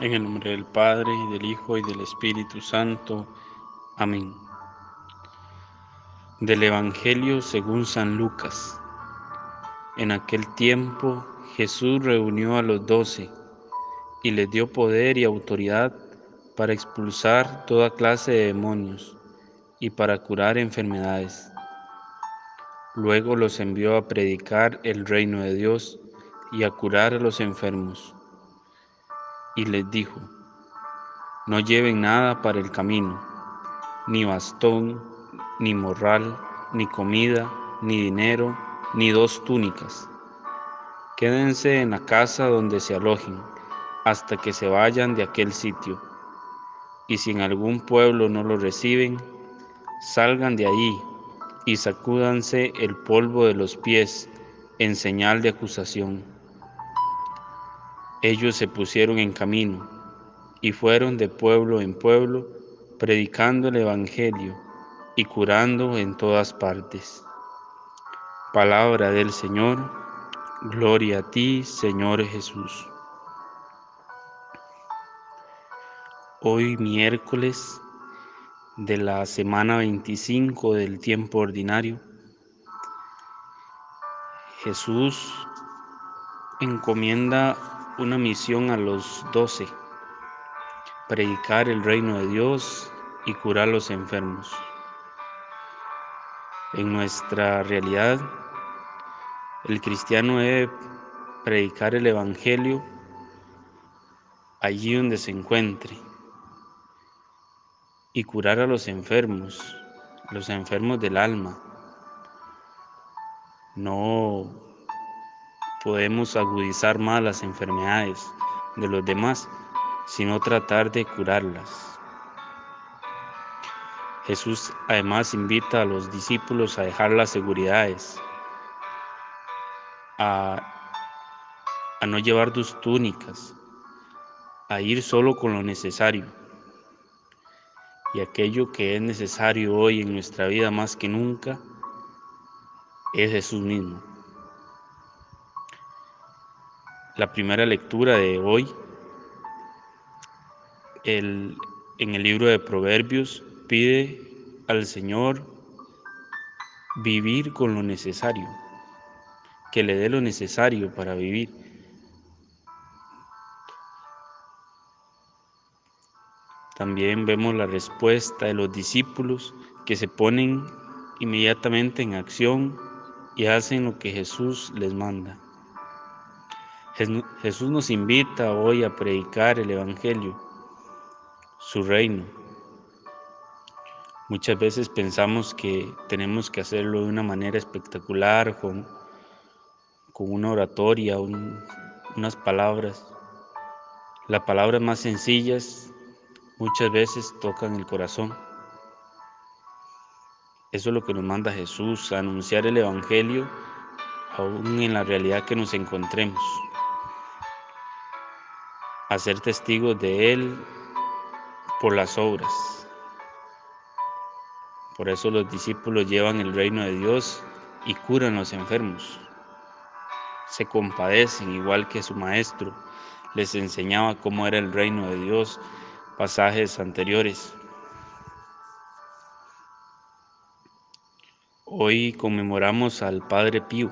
En el nombre del Padre, y del Hijo, y del Espíritu Santo. Amén. Del Evangelio según San Lucas. En aquel tiempo Jesús reunió a los doce y les dio poder y autoridad para expulsar toda clase de demonios y para curar enfermedades. Luego los envió a predicar el reino de Dios y a curar a los enfermos y les dijo, no lleven nada para el camino, ni bastón, ni morral, ni comida, ni dinero, ni dos túnicas. Quédense en la casa donde se alojen, hasta que se vayan de aquel sitio. Y si en algún pueblo no lo reciben, salgan de allí y sacúdanse el polvo de los pies en señal de acusación. Ellos se pusieron en camino y fueron de pueblo en pueblo predicando el Evangelio y curando en todas partes. Palabra del Señor, gloria a ti, Señor Jesús. Hoy miércoles de la semana 25 del tiempo ordinario, Jesús encomienda una misión a los doce, predicar el reino de Dios y curar a los enfermos. En nuestra realidad, el cristiano debe predicar el Evangelio allí donde se encuentre y curar a los enfermos, los enfermos del alma. No podemos agudizar más las enfermedades de los demás, sino tratar de curarlas. Jesús además invita a los discípulos a dejar las seguridades, a, a no llevar tus túnicas, a ir solo con lo necesario. Y aquello que es necesario hoy en nuestra vida más que nunca es Jesús mismo. La primera lectura de hoy en el libro de Proverbios pide al Señor vivir con lo necesario, que le dé lo necesario para vivir. También vemos la respuesta de los discípulos que se ponen inmediatamente en acción y hacen lo que Jesús les manda. Jesús nos invita hoy a predicar el Evangelio, su reino. Muchas veces pensamos que tenemos que hacerlo de una manera espectacular, con, una oratoria, unas palabras. Las palabras más sencillas muchas veces tocan el corazón. Eso es lo que nos manda Jesús, anunciar el Evangelio aún en la realidad que nos encontremos a ser testigos de Él por las obras. Por eso los discípulos llevan el reino de Dios y curan los enfermos. Se compadecen igual que su maestro les enseñaba cómo era el reino de Dios, pasajes anteriores. Hoy conmemoramos al Padre Pío,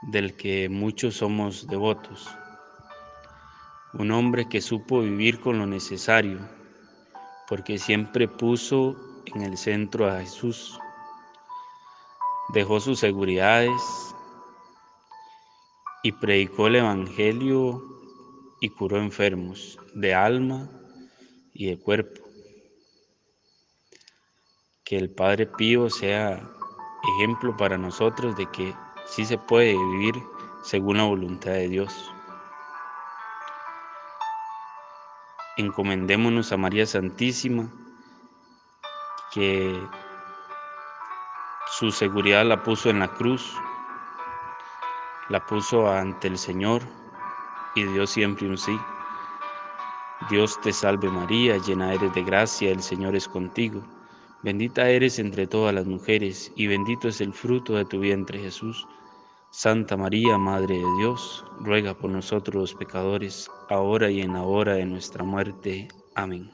del que muchos somos devotos un hombre que supo vivir con lo necesario, porque siempre puso en el centro a Jesús. Dejó sus seguridades y predicó el Evangelio y curó enfermos de alma y de cuerpo. Que el Padre Pío sea ejemplo para nosotros de que sí se puede vivir según la voluntad de Dios. Encomendémonos a María Santísima, que su seguridad la puso en la cruz, la puso ante el Señor y dio siempre un sí. Dios te salve María, llena eres de gracia, el Señor es contigo. Bendita eres entre todas las mujeres y bendito es el fruto de tu vientre Jesús. Santa María, Madre de Dios, ruega por nosotros los pecadores, ahora y en la hora de nuestra muerte. Amén.